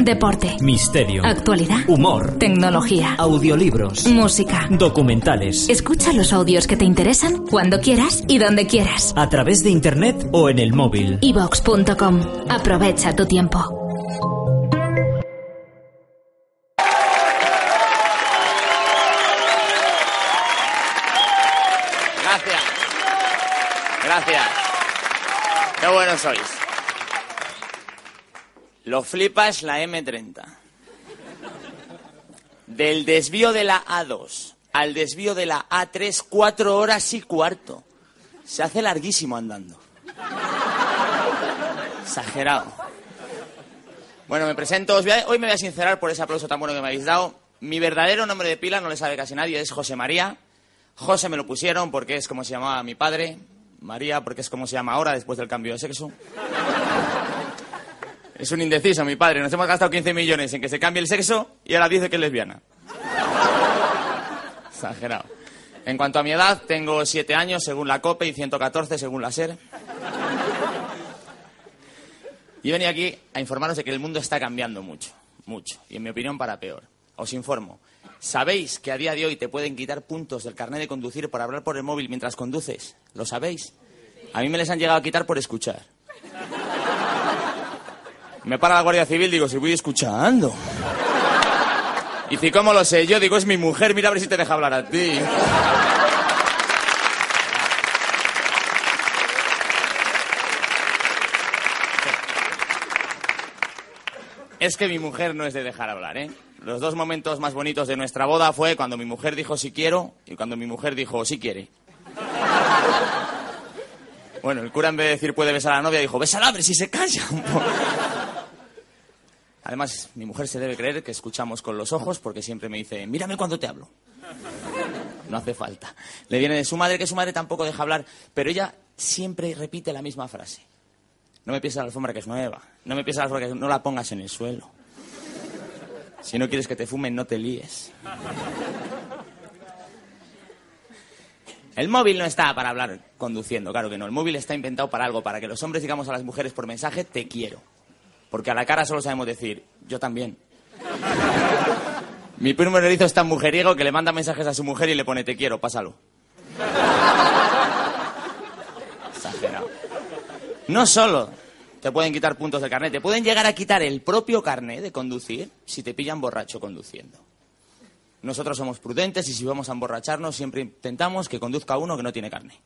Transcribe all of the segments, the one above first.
Deporte. Misterio. Actualidad. Humor. Tecnología. Audiolibros. Música. Documentales. Escucha los audios que te interesan cuando quieras y donde quieras. A través de internet o en el móvil. evox.com. Aprovecha tu tiempo. Gracias. Gracias. Qué buenos sois. Lo flipas la M30. Del desvío de la A2 al desvío de la A3, cuatro horas y cuarto. Se hace larguísimo andando. Exagerado. Bueno, me presento. hoy me voy a sincerar por ese aplauso tan bueno que me habéis dado. Mi verdadero nombre de pila no le sabe casi nadie, es José María. José me lo pusieron porque es como se llamaba mi padre. María porque es como se llama ahora después del cambio de sexo. Es un indeciso mi padre. Nos hemos gastado 15 millones en que se cambie el sexo y ahora dice que es lesbiana. Exagerado. En cuanto a mi edad, tengo 7 años según la COPE y 114 según la SER. Y venía aquí a informaros de que el mundo está cambiando mucho, mucho, y en mi opinión para peor. Os informo. ¿Sabéis que a día de hoy te pueden quitar puntos del carnet de conducir por hablar por el móvil mientras conduces? ¿Lo sabéis? A mí me les han llegado a quitar por escuchar. Me para la Guardia Civil, digo, si voy escuchando. Y si, ¿cómo lo sé? Yo digo, es mi mujer, mira a ver si te deja hablar a ti. Es que mi mujer no es de dejar hablar, ¿eh? Los dos momentos más bonitos de nuestra boda fue cuando mi mujer dijo si quiero y cuando mi mujer dijo si quiere. Bueno, el cura en vez de decir puede besar a la novia dijo bésala, a ver si se calla. un poco". Además, mi mujer se debe creer que escuchamos con los ojos porque siempre me dice mírame cuando te hablo. No hace falta. Le viene de su madre que su madre tampoco deja hablar, pero ella siempre repite la misma frase. No me pises la alfombra que es nueva. No me pises la alfombra que no la pongas en el suelo. Si no quieres que te fumen, no te líes. El móvil no está para hablar conduciendo, claro que no. El móvil está inventado para algo, para que los hombres digamos a las mujeres por mensaje, te quiero. Porque a la cara solo sabemos decir, yo también. Mi primo erizo es tan mujeriego que le manda mensajes a su mujer y le pone, te quiero, pásalo. Exagerado. No solo te pueden quitar puntos del carnet, te pueden llegar a quitar el propio carnet de conducir si te pillan borracho conduciendo. Nosotros somos prudentes y si vamos a emborracharnos siempre intentamos que conduzca uno que no tiene carnet.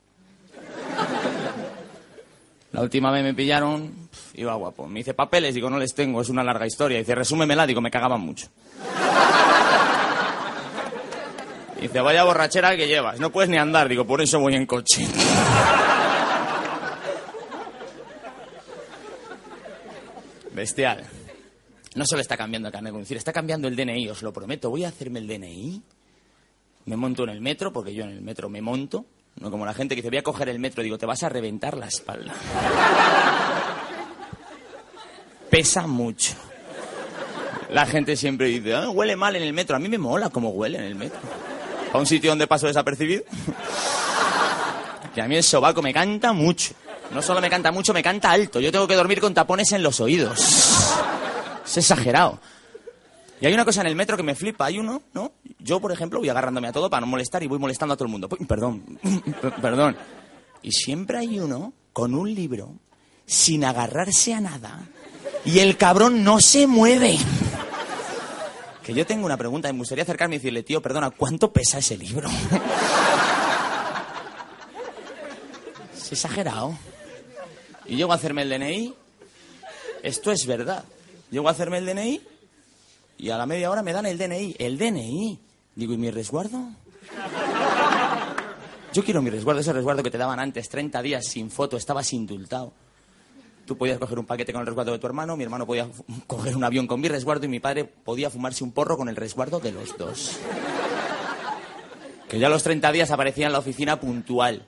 La última vez me pillaron, iba guapo. Me dice papeles, digo no les tengo, es una larga historia. Dice resúmemela, digo me cagaban mucho. Dice vaya borrachera que llevas, no puedes ni andar, digo por eso voy en coche. Bestial. No solo está cambiando el carnet de conducir, está cambiando el DNI, os lo prometo. Voy a hacerme el DNI. Me monto en el metro, porque yo en el metro me monto. No como la gente que dice, voy a coger el metro. Digo, te vas a reventar la espalda. Pesa mucho. La gente siempre dice, "Ah, huele mal en el metro. A mí me mola cómo huele en el metro. A un sitio donde paso desapercibido. que a mí el sobaco me canta mucho. No solo me canta mucho, me canta alto. Yo tengo que dormir con tapones en los oídos. Es exagerado. Y hay una cosa en el metro que me flipa. Hay uno, ¿no? Yo, por ejemplo, voy agarrándome a todo para no molestar y voy molestando a todo el mundo. Perdón, perdón. Y siempre hay uno con un libro sin agarrarse a nada y el cabrón no se mueve. Que yo tengo una pregunta me gustaría acercarme y decirle, tío, perdona, ¿cuánto pesa ese libro? es exagerado. Y llego a hacerme el DNI. Esto es verdad. Llego a hacerme el DNI y a la media hora me dan el DNI. El DNI. Digo, ¿y mi resguardo? Yo quiero mi resguardo, ese resguardo que te daban antes, 30 días sin foto, estabas indultado. Tú podías coger un paquete con el resguardo de tu hermano, mi hermano podía coger un avión con mi resguardo y mi padre podía fumarse un porro con el resguardo de los dos. Que ya a los 30 días aparecía en la oficina puntual.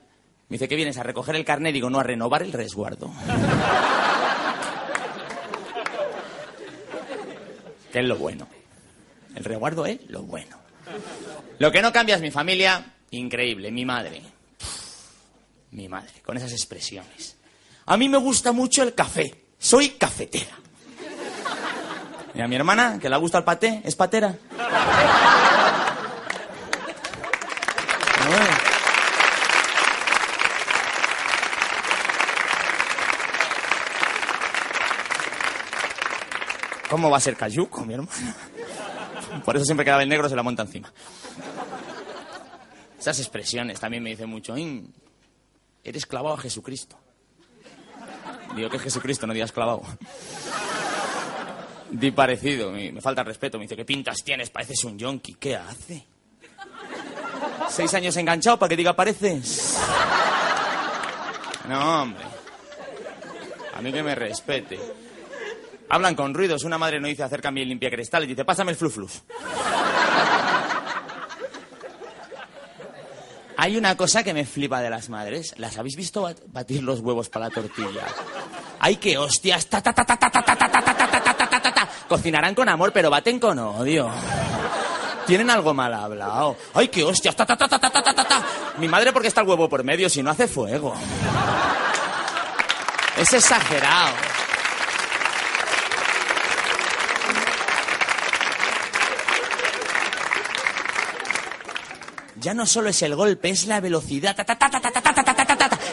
Me dice, ¿qué vienes a recoger el carnet? Digo, no, a renovar el resguardo. Que es lo bueno. El resguardo es lo bueno. Lo que no cambia es mi familia, increíble, mi madre. Mi madre, con esas expresiones. A mí me gusta mucho el café. Soy cafetera. Y a mi hermana, que le gusta el paté, es patera. Bueno. ¿Cómo va a ser cayuco, mi hermana? Por eso siempre que el negro se la monta encima. Esas expresiones también me dicen mucho. "In, Eres clavado a Jesucristo. Digo que es Jesucristo, no digas clavado. Di parecido, me, falta respeto. Me dice, ¿qué pintas tienes? Pareces un yonki. ¿Qué hace? ¿Seis años enganchado para que diga pareces? No, hombre. A mí que me respete. Hablan con ruidos. Una madre no dice acércame el limpia cristal y dice, pásame el fluflus. Hay una cosa que me flipa de las madres. ¿Las habéis visto bat- batir los huevos para la tortilla? ¡Ay, qué hostias! Ta, ta, ta, ta, ta, ta, ta, ta, ta, ta, ta, ta, ta, ta. Cocinarán con amor, pero baten con odio. Tienen algo mal hablado. ¡Ay, qué hostias! Ta, ta, ta, ta, ta, ta, ta, ta. Mi madre porque está el huevo por medio, si no hace fuego. Es exagerado. ya no solo es el golpe, es la velocidad.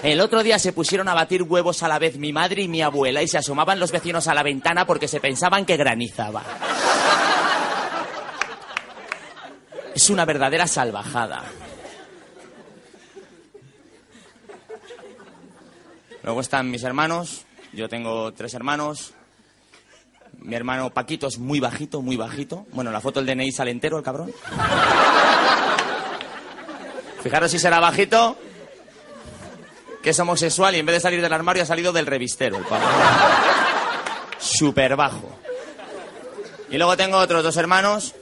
El otro día se pusieron a batir huevos a la vez mi madre y mi abuela y se asomaban los vecinos a la ventana porque se pensaban que granizaba. Es una verdadera salvajada. Luego están mis hermanos. Yo tengo tres hermanos. Mi hermano Paquito es muy bajito, muy bajito. Bueno, la foto del DNI sale entero el cabrón. Fijaros si será bajito, que es homosexual y en vez de salir del armario ha salido del revistero el pavo. Súper bajo. Y luego tengo otros dos hermanos.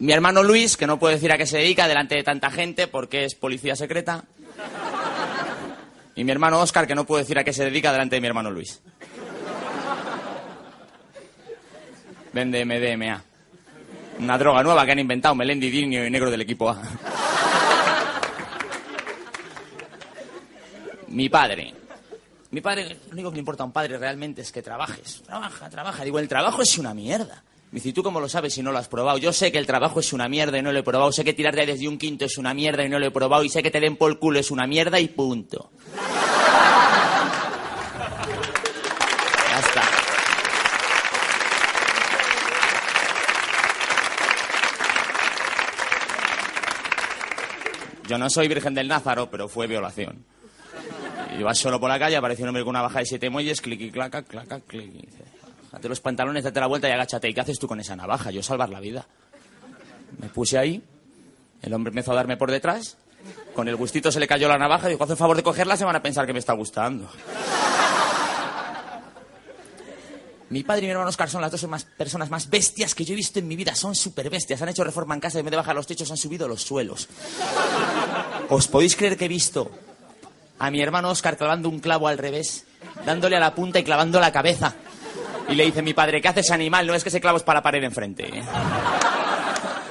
Mi hermano Luis, que no puedo decir a qué se dedica delante de tanta gente porque es policía secreta. Y mi hermano Oscar, que no puedo decir a qué se dedica delante de mi hermano Luis. Vende MDMA. Una droga nueva que han inventado Melendi, Dinio y Negro del equipo A. Mi padre. Mi padre, lo único que le importa a un padre realmente es que trabajes. Trabaja, trabaja. Digo, el trabajo es una mierda. Me dice, ¿y tú cómo lo sabes si no lo has probado? Yo sé que el trabajo es una mierda y no lo he probado. Sé que tirar de desde un quinto es una mierda y no lo he probado. Y sé que te den por el culo es una mierda y punto. Ya está. Yo no soy virgen del Názaro, pero fue violación. Vas solo por la calle, aparece un hombre con una baja de siete muelles, clic y claca, claca, dice, bájate los pantalones, date la vuelta y agáchate. ¿Y qué haces tú con esa navaja? Yo salvar la vida. Me puse ahí, el hombre empezó a darme por detrás, con el gustito se le cayó la navaja y dijo, haz el favor de cogerla, se van a pensar que me está gustando. Mi padre y mi hermano Oscar son las dos más personas más bestias que yo he visto en mi vida. Son súper bestias. Han hecho reforma en casa y en vez de bajar los techos han subido los suelos. ¿Os podéis creer que he visto a mi hermano Oscar clavando un clavo al revés, dándole a la punta y clavando la cabeza? Y le dice mi padre, ¿qué haces animal? No es que ese clavo es para la pared enfrente. ¿eh?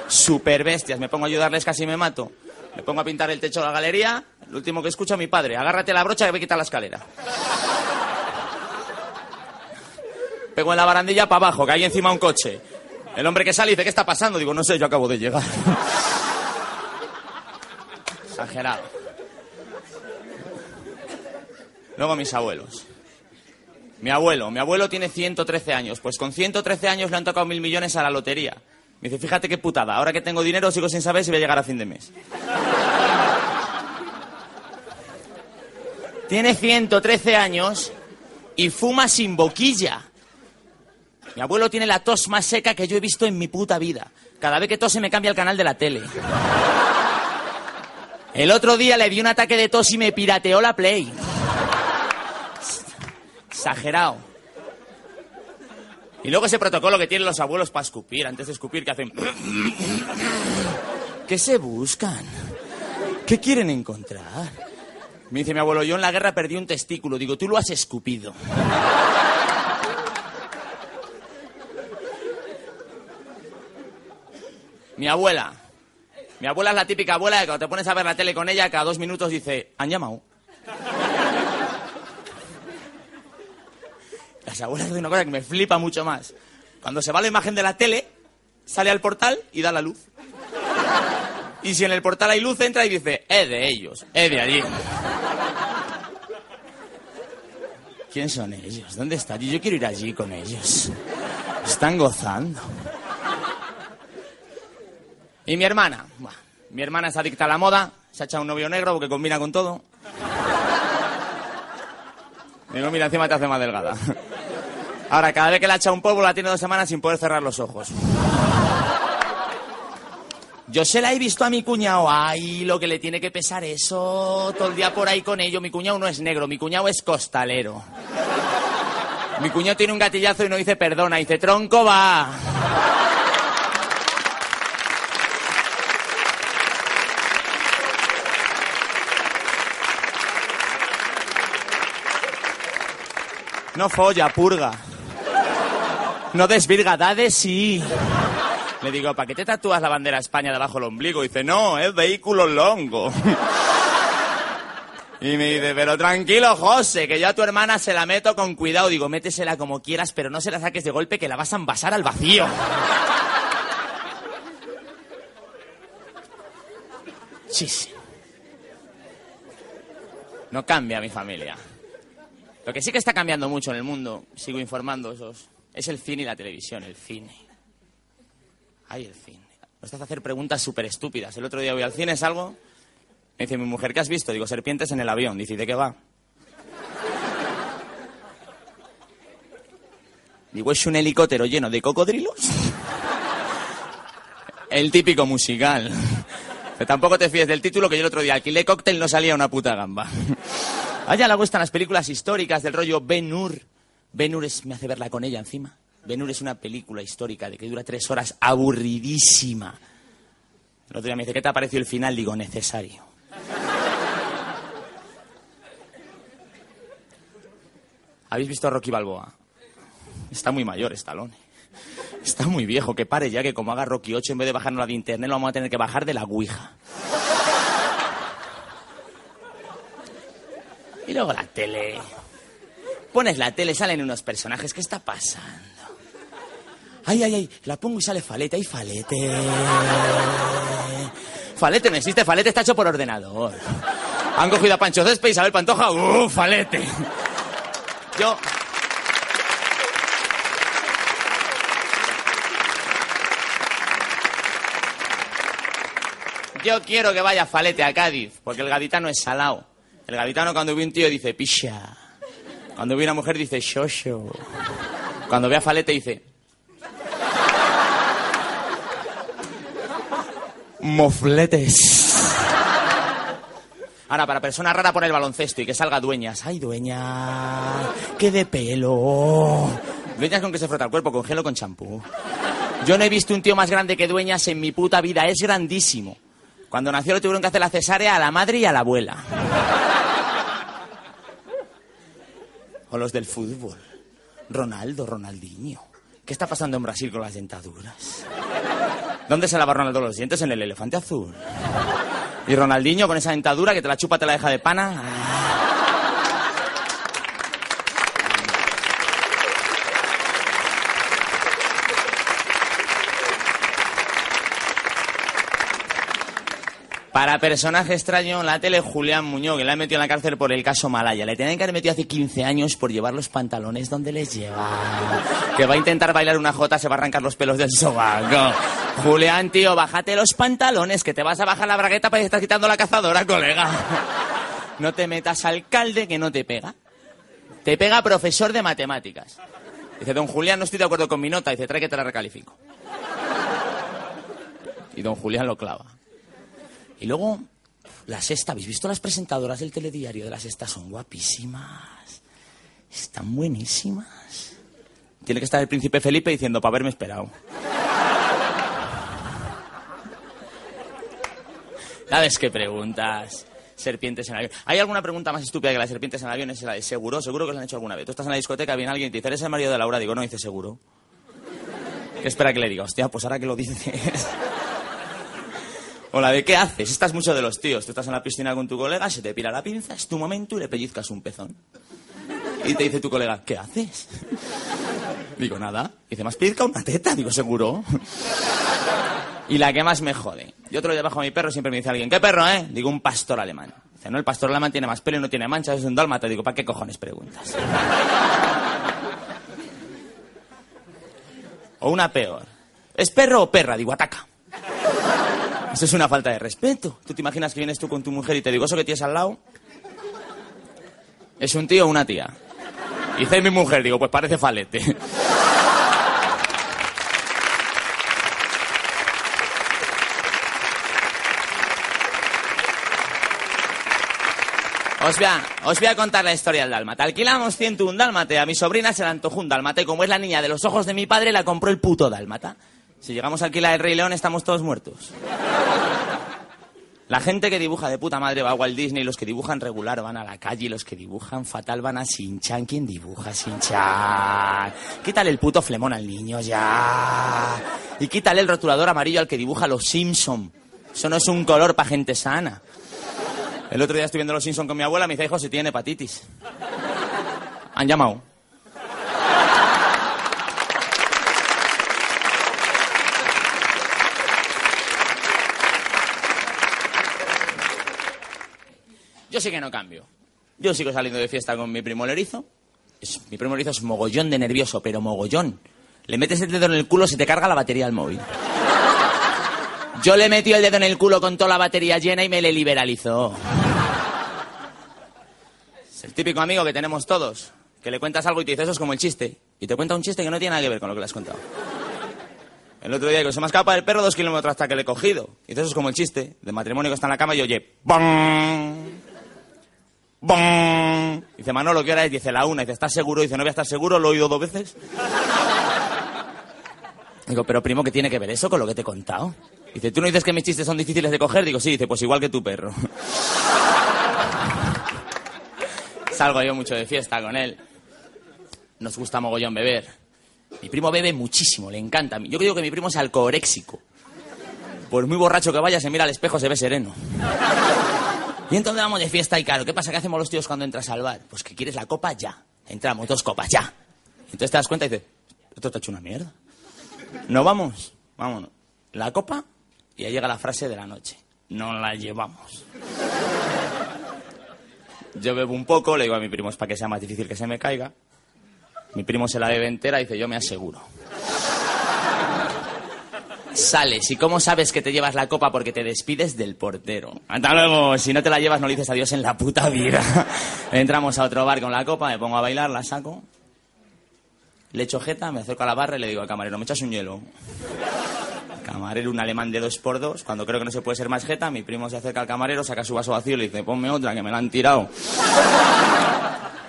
Súper bestias. Me pongo a ayudarles, casi me mato. Me pongo a pintar el techo de la galería. Lo último que escucho a mi padre, agárrate la brocha que voy a quitar la escalera. Pego en la barandilla para abajo, que hay encima un coche. El hombre que sale dice, ¿qué está pasando? Digo, no sé, yo acabo de llegar. Exagerado. Luego mis abuelos. Mi abuelo, mi abuelo tiene 113 años. Pues con 113 años le han tocado mil millones a la lotería. Me dice, fíjate qué putada, ahora que tengo dinero sigo sin saber si voy a llegar a fin de mes. Tiene 113 años y fuma sin boquilla. Mi abuelo tiene la tos más seca que yo he visto en mi puta vida. Cada vez que tose me cambia el canal de la tele. El otro día le di un ataque de tos y me pirateó la Play. Exagerado. Y luego ese protocolo que tienen los abuelos para escupir, antes de escupir, que hacen... ¿Qué se buscan? ¿Qué quieren encontrar? Me dice mi abuelo, yo en la guerra perdí un testículo. Digo, tú lo has escupido. Mi abuela. Mi abuela es la típica abuela que cuando te pones a ver la tele con ella, cada dos minutos dice, han llamado. Las abuelas hacen una cosa que me flipa mucho más. Cuando se va la imagen de la tele, sale al portal y da la luz. Y si en el portal hay luz, entra y dice, es de ellos, es de allí. ¿Quién son ellos? ¿Dónde están? Yo quiero ir allí con ellos. Están gozando. Y mi hermana. Mi hermana es adicta a la moda. Se ha echado un novio negro porque combina con todo. Digo, mira, encima te hace más delgada. Ahora, cada vez que le ha echado un polvo, la tiene dos semanas sin poder cerrar los ojos. Yo se la he visto a mi cuñado. Ay, lo que le tiene que pesar eso. Todo el día por ahí con ello. Mi cuñado no es negro, mi cuñado es costalero. Mi cuñado tiene un gatillazo y no dice perdona, dice tronco va. No folla, purga. No desvirga, da de sí. Le digo, ¿para qué te tatúas la bandera de España debajo del ombligo? dice, no, es vehículo longo. Y me dice, pero tranquilo, José, que yo a tu hermana se la meto con cuidado. Digo, métesela como quieras, pero no se la saques de golpe que la vas a envasar al vacío. Sí. No cambia mi familia. Lo que sí que está cambiando mucho en el mundo, sigo informando, esos, es el cine y la televisión, el cine. Ay, el cine. Nos hace hacer preguntas súper estúpidas. El otro día voy al cine, salgo, me dice mi mujer, ¿qué has visto? Digo, serpientes en el avión. Dice, ¿y de qué va? Digo, ¿es un helicóptero lleno de cocodrilos? El típico musical. Pero tampoco te fíes del título que yo el otro día alquilé cóctel no salía una puta gamba. A ella le gustan las películas históricas del rollo Ben Hur. Ben Hur es- me hace verla con ella encima. Ben Hur es una película histórica de que dura tres horas, aburridísima. El otro día me dice, ¿qué te ha parecido el final? Digo, necesario. ¿Habéis visto a Rocky Balboa? Está muy mayor, Stallone. Está muy viejo, que pare ya, que como haga Rocky 8, en vez de bajarnos la de internet, lo vamos a tener que bajar de la Ouija. Y luego la tele. Pones la tele, salen unos personajes. ¿Qué está pasando? Ay, ay, ay, la pongo y sale Falete. ¡Ay, Falete! Falete no existe, Falete está hecho por ordenador. Han cogido a Pancho Césped y Isabel Pantoja. ¡Uh, Falete! Yo... Yo quiero que vaya Falete a Cádiz, porque el gaditano es salao. El gaditano cuando ve un tío dice pisha. Cuando ve una mujer dice shosho. Cuando ve a Falete dice... Mofletes. Ahora, para persona rara pone el baloncesto y que salga dueñas. ¡Ay, dueña! ¡Qué de pelo! Dueñas con que se frota el cuerpo, con gel o con champú. Yo no he visto un tío más grande que dueñas en mi puta vida. Es grandísimo. Cuando nació le tuvieron que hacer la cesárea a la madre y a la abuela. O los del fútbol. Ronaldo, Ronaldinho. ¿Qué está pasando en Brasil con las dentaduras? ¿Dónde se lava Ronaldo los dientes? En el elefante azul. Y Ronaldinho con esa dentadura que te la chupa, te la deja de pana. Para personaje extraño, la tele Julián Muñoz, que le han metido en la cárcel por el caso Malaya. Le tenían que haber metido hace 15 años por llevar los pantalones donde les lleva. Que va a intentar bailar una jota, se va a arrancar los pelos del sobaco. Julián, tío, bájate los pantalones, que te vas a bajar la bragueta para que estás quitando la cazadora, colega. No te metas alcalde que no te pega. Te pega profesor de matemáticas. Dice, don Julián, no estoy de acuerdo con mi nota. Dice, trae que te la recalifico. Y don Julián lo clava. Y luego, La sexta, ¿habéis visto las presentadoras del telediario de la sexta? Son guapísimas. Están buenísimas. Tiene que estar el príncipe Felipe diciendo, para haberme esperado. ¿Sabes qué preguntas? Serpientes en avión. ¿Hay alguna pregunta más estúpida que las serpientes en avión? Es la de seguro, seguro que lo han hecho alguna vez. Tú estás en la discoteca, viene alguien y te dice, ¿eres el marido de Laura? Digo, no, dice seguro. ¿Qué espera que le diga? Hostia, pues ahora que lo dices. O la de ¿qué haces? Estás mucho de los tíos. Tú estás en la piscina con tu colega, se te pira la pinza, es tu momento y le pellizcas un pezón. Y te dice tu colega, ¿qué haces? Digo, nada. Dice, ¿más pellizca una teta? Digo, seguro. Y la que más me jode. Yo otro día bajo a mi perro siempre me dice alguien, ¿qué perro, eh? Digo, un pastor alemán. Dice, no, el pastor alemán tiene más pelo y no tiene manchas, es un dálmata. Digo, ¿para qué cojones preguntas? O una peor. ¿Es perro o perra? Digo, ataca. Eso es una falta de respeto. ¿Tú te imaginas que vienes tú con tu mujer y te digo, eso que tienes al lado? ¿Es un tío o una tía? Dice mi mujer, digo, pues parece falete. Os voy, a, contar la historia del dálmata. Alquilamos 101 dálmate. A mi sobrina se le antojó un dálmata y como es la niña de los ojos de mi padre, la compró el puto dálmata. Si llegamos a alquilar el Rey León, estamos todos muertos. La gente que dibuja de puta madre va a Walt Disney, los que dibujan regular van a la calle, los que dibujan fatal van a Sinchan. ¿Quién dibuja Sinchan? Quítale el puto flemón al niño ya. Y quítale el rotulador amarillo al que dibuja los Simpson. Eso no es un color para gente sana. El otro día estoy viendo los Simpson con mi abuela, me dice, hijo, si tiene hepatitis. Han llamado. Yo sí que no cambio. Yo sigo saliendo de fiesta con mi primo Lerizo. Mi primo Lerizo es mogollón de nervioso, pero mogollón. Le metes el dedo en el culo, se te carga la batería al móvil. Yo le metí el dedo en el culo con toda la batería llena y me le liberalizó. Es el típico amigo que tenemos todos, que le cuentas algo y te dice eso es como el chiste. Y te cuenta un chiste que no tiene nada que ver con lo que le has contado. El otro día que se me escapa el perro dos kilómetros hasta que le he cogido. Y eso es como el chiste. De matrimonio que está en la cama y oye, ¡bong! ¡Bong! Dice Manolo, ¿qué hora es? Dice la una. Dice, ¿estás seguro? Dice, no voy a estar seguro, lo he oído dos veces. Digo, pero primo, ¿qué tiene que ver eso con lo que te he contado? Dice, ¿tú no dices que mis chistes son difíciles de coger? Digo, sí, dice, pues igual que tu perro. Salgo yo mucho de fiesta con él. Nos gusta mogollón beber. Mi primo bebe muchísimo, le encanta. Yo creo que mi primo es alcohoréxico. Por muy borracho que vaya, se mira al espejo, se ve sereno. Y entonces vamos de fiesta y claro, ¿qué pasa? ¿Qué hacemos los tíos cuando entras al bar? Pues que quieres la copa ya. Entramos, dos copas, ya. Entonces te das cuenta y dices, esto te ha hecho una mierda. ¿No vamos? Vámonos. La copa y ahí llega la frase de la noche. No la llevamos. Yo bebo un poco, le digo a mi primo, es para que sea más difícil que se me caiga. Mi primo se la bebe entera y dice, yo me aseguro. Sales, ¿y cómo sabes que te llevas la copa? Porque te despides del portero. Hasta luego, si no te la llevas no le dices adiós en la puta vida. Entramos a otro bar con la copa, me pongo a bailar, la saco. Le echo jeta, me acerco a la barra y le digo al camarero, ¿me echas un hielo? El camarero, un alemán de dos por dos. Cuando creo que no se puede ser más jeta, mi primo se acerca al camarero, saca su vaso vacío y le dice, ponme otra, que me la han tirado.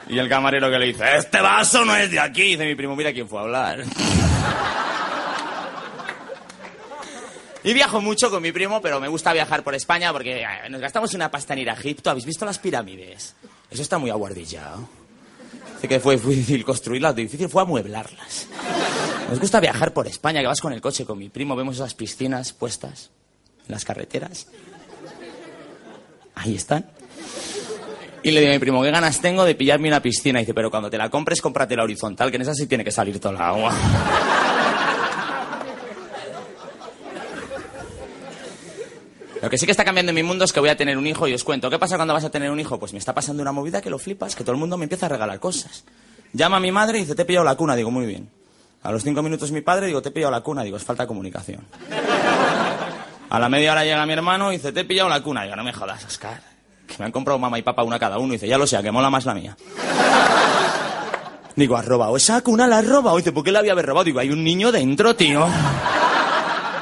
Y el camarero que le dice, este vaso no es de aquí. Dice mi primo, mira quién fue a hablar. Y viajo mucho con mi primo, pero me gusta viajar por España porque eh, nos gastamos una pasta en ir a Egipto. ¿Habéis visto las pirámides? Eso está muy aguardillado. Dice que fue difícil construirlas, difícil fue amueblarlas. Nos gusta viajar por España, que vas con el coche con mi primo, vemos esas piscinas puestas en las carreteras. Ahí están. Y le digo a mi primo, ¿qué ganas tengo de pillarme una piscina? Y dice, pero cuando te la compres, cómprate la horizontal, que en esa sí tiene que salir toda la agua. Lo que sí que está cambiando en mi mundo es que voy a tener un hijo y os cuento. ¿Qué pasa cuando vas a tener un hijo? Pues me está pasando una movida que lo flipas, que todo el mundo me empieza a regalar cosas. Llama a mi madre y dice, te he pillado la cuna. Digo, muy bien. A los cinco minutos mi padre, digo, te he pillado la cuna. Digo, es falta comunicación. A la media hora llega mi hermano y dice, te he pillado la cuna. Digo, no me jodas, Oscar. Me han comprado mamá y papá una cada uno. Y dice, ya lo sé, que mola más la mía. Digo, ¿has robado esa cuna? ¿La has robado? dice, ¿por qué la había robado? Digo, hay un niño dentro, tío.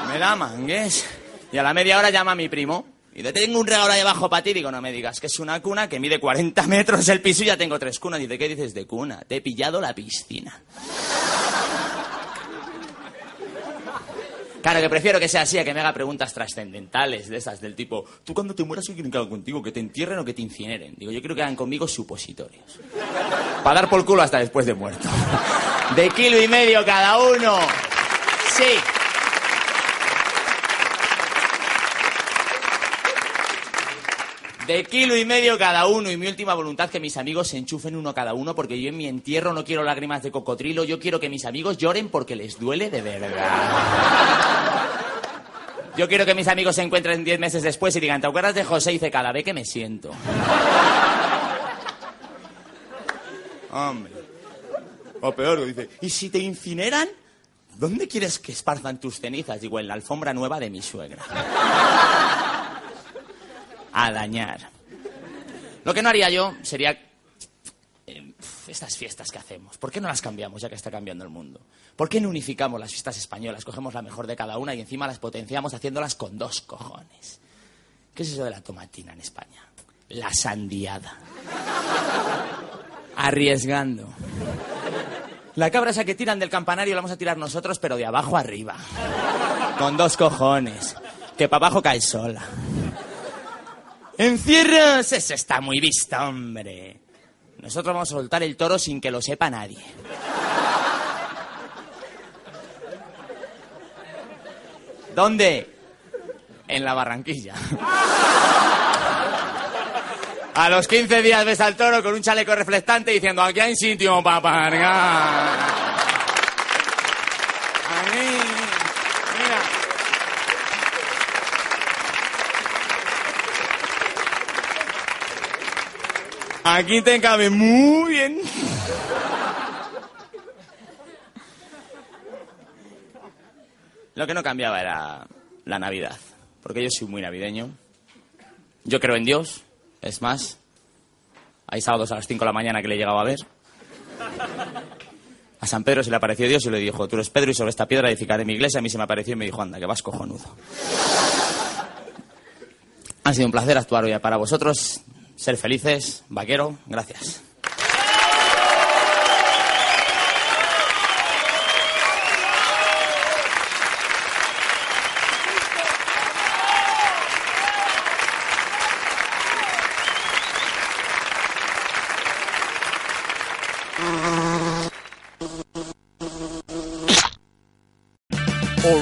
Me la mangues. Y a la media hora llama a mi primo. Y te tengo un regalo ahí abajo para ti. Digo, no me digas que es una cuna que mide 40 metros el piso y ya tengo tres cunas. Dice, ¿qué dices de cuna? Te he pillado la piscina. Claro, que prefiero que sea así a que me haga preguntas trascendentales de esas, del tipo, tú cuando te mueras, ¿qué quieren que hagan contigo? ¿Que te entierren o que te incineren? Digo, yo quiero que hagan conmigo supositorios. Para dar por culo hasta después de muerto. De kilo y medio cada uno. Sí. De kilo y medio cada uno y mi última voluntad que mis amigos se enchufen uno cada uno porque yo en mi entierro no quiero lágrimas de cocodrilo, yo quiero que mis amigos lloren porque les duele de verdad. Yo quiero que mis amigos se encuentren diez meses después y digan, ¿te acuerdas de José? Y dice, cada vez que me siento. Hombre. O peor, dice, ¿y si te incineran? ¿Dónde quieres que esparzan tus cenizas? Digo, en la alfombra nueva de mi suegra. A dañar. Lo que no haría yo sería eh, estas fiestas que hacemos. ¿Por qué no las cambiamos ya que está cambiando el mundo? ¿Por qué no unificamos las fiestas españolas? Cogemos la mejor de cada una y encima las potenciamos haciéndolas con dos cojones. ¿Qué es eso de la tomatina en España? La sandiada. Arriesgando. La cabra esa que tiran del campanario la vamos a tirar nosotros, pero de abajo arriba. Con dos cojones. Que para abajo cae sola. Encierros, eso está muy visto, hombre. Nosotros vamos a soltar el toro sin que lo sepa nadie. ¿Dónde? En la Barranquilla. A los 15 días ves al toro con un chaleco reflectante diciendo aquí hay sitio para pargar. Aquí, mira. Aquí te cabe muy bien. Lo que no cambiaba era la Navidad, porque yo soy muy navideño. Yo creo en Dios, es más, hay sábados a las 5 de la mañana que le llegaba a ver. A San Pedro se le apareció Dios y le dijo, tú eres Pedro y sobre esta piedra edificaré mi iglesia. A mí se me apareció y me dijo, anda, que vas cojonudo. Ha sido un placer actuar hoy para vosotros. Ser felices, vaquero, gracias.